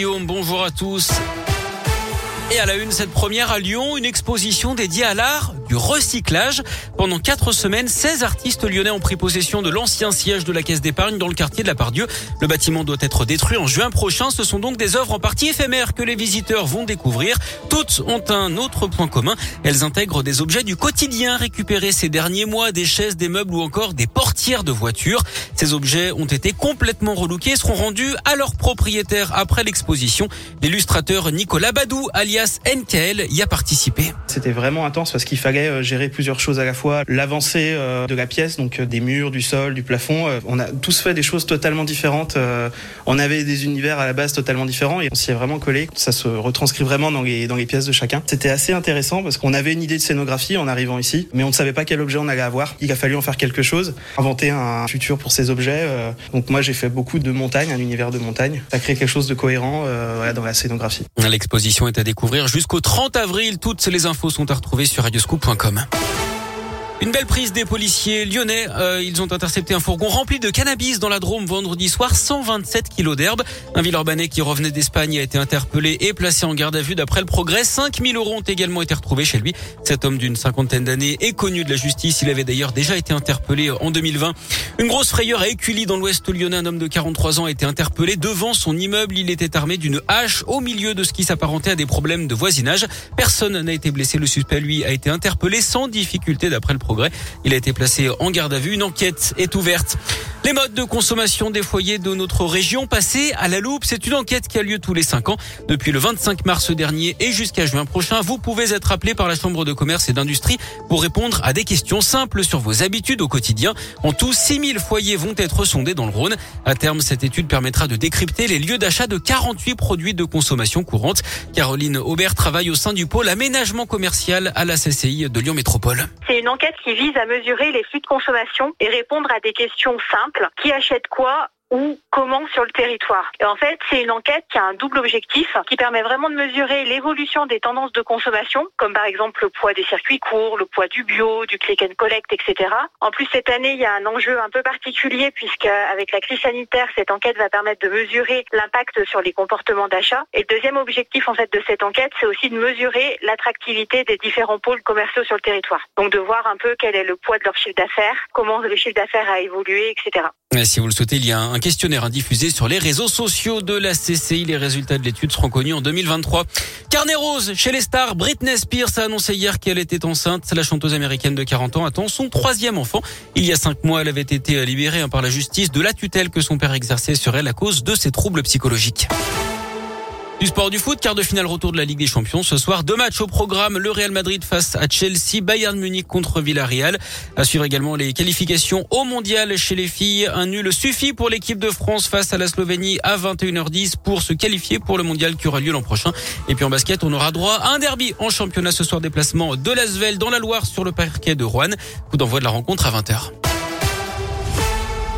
Guillaume, bonjour à tous. Et à la une, cette première à Lyon, une exposition dédiée à l'art du recyclage. Pendant quatre semaines, 16 artistes lyonnais ont pris possession de l'ancien siège de la Caisse d'épargne dans le quartier de la Pardieu. Le bâtiment doit être détruit en juin prochain. Ce sont donc des œuvres en partie éphémères que les visiteurs vont découvrir. Toutes ont un autre point commun. Elles intègrent des objets du quotidien récupérés ces derniers mois, des chaises, des meubles ou encore des portières de voitures. Ces objets ont été complètement relookés et seront rendus à leurs propriétaires après l'exposition. L'illustrateur Nicolas Badou, alias NKL y a participé. C'était vraiment intense parce qu'il fallait euh, gérer plusieurs choses à la fois. L'avancée euh, de la pièce, donc euh, des murs, du sol, du plafond. On a tous fait des choses totalement différentes. On avait des univers à la base totalement différents et on s'y est vraiment collé. Ça se retranscrit vraiment dans les, dans les pièces de chacun. C'était assez intéressant parce qu'on avait une idée de scénographie en arrivant ici, mais on ne savait pas quel objet on allait avoir. Il a fallu en faire quelque chose, inventer un futur pour ces objets. Donc moi j'ai fait beaucoup de montagnes, un univers de montagne. Ça crée quelque chose de cohérent dans la scénographie. L'exposition est à découvrir jusqu'au 30 avril. Toutes les infos sont à retrouver sur radioscoop.com. Une belle prise des policiers lyonnais. Euh, ils ont intercepté un fourgon rempli de cannabis dans la Drôme vendredi soir. 127 kilos d'herbe. Un Villeurbanais qui revenait d'Espagne a été interpellé et placé en garde à vue d'après le progrès. 5000 euros ont également été retrouvés chez lui. Cet homme d'une cinquantaine d'années est connu de la justice. Il avait d'ailleurs déjà été interpellé en 2020. Une grosse frayeur à Écully dans l'ouest lyonnais. Un homme de 43 ans a été interpellé devant son immeuble. Il était armé d'une hache au milieu de ce qui s'apparentait à des problèmes de voisinage. Personne n'a été blessé. Le suspect, lui, a été interpellé sans difficulté d'après le progrès. Il a été placé en garde à vue. Une enquête est ouverte. Les modes de consommation des foyers de notre région passés à la loupe. C'est une enquête qui a lieu tous les cinq ans. Depuis le 25 mars dernier et jusqu'à juin prochain, vous pouvez être appelé par la Chambre de commerce et d'industrie pour répondre à des questions simples sur vos habitudes au quotidien. En tout, 6000 foyers vont être sondés dans le Rhône. À terme, cette étude permettra de décrypter les lieux d'achat de 48 produits de consommation courante. Caroline Aubert travaille au sein du pôle aménagement commercial à la CCI de Lyon Métropole. C'est une enquête qui vise à mesurer les flux de consommation et répondre à des questions simples. Qui achète quoi ou comment sur le territoire. Et en fait, c'est une enquête qui a un double objectif, qui permet vraiment de mesurer l'évolution des tendances de consommation, comme par exemple le poids des circuits courts, le poids du bio, du click and collect, etc. En plus, cette année, il y a un enjeu un peu particulier puisque avec la crise sanitaire, cette enquête va permettre de mesurer l'impact sur les comportements d'achat. Et le deuxième objectif, en fait, de cette enquête, c'est aussi de mesurer l'attractivité des différents pôles commerciaux sur le territoire. Donc, de voir un peu quel est le poids de leur chiffre d'affaires, comment le chiffre d'affaires a évolué, etc. Si vous le souhaitez, il y a un questionnaire diffusé sur les réseaux sociaux de la CCI. Les résultats de l'étude seront connus en 2023. Carnet rose chez les stars. Britney Spears a annoncé hier qu'elle était enceinte. La chanteuse américaine de 40 ans attend son troisième enfant. Il y a cinq mois, elle avait été libérée par la justice de la tutelle que son père exerçait sur elle à cause de ses troubles psychologiques. Du sport du foot, quart de finale retour de la Ligue des Champions. Ce soir, deux matchs au programme. Le Real Madrid face à Chelsea, Bayern Munich contre Villarreal. À suivre également les qualifications au mondial chez les filles. Un nul suffit pour l'équipe de France face à la Slovénie à 21h10 pour se qualifier pour le mondial qui aura lieu l'an prochain. Et puis en basket, on aura droit à un derby en championnat ce soir. Déplacement de l'Asvel dans la Loire sur le parquet de Rouen. Coup d'envoi de la rencontre à 20h.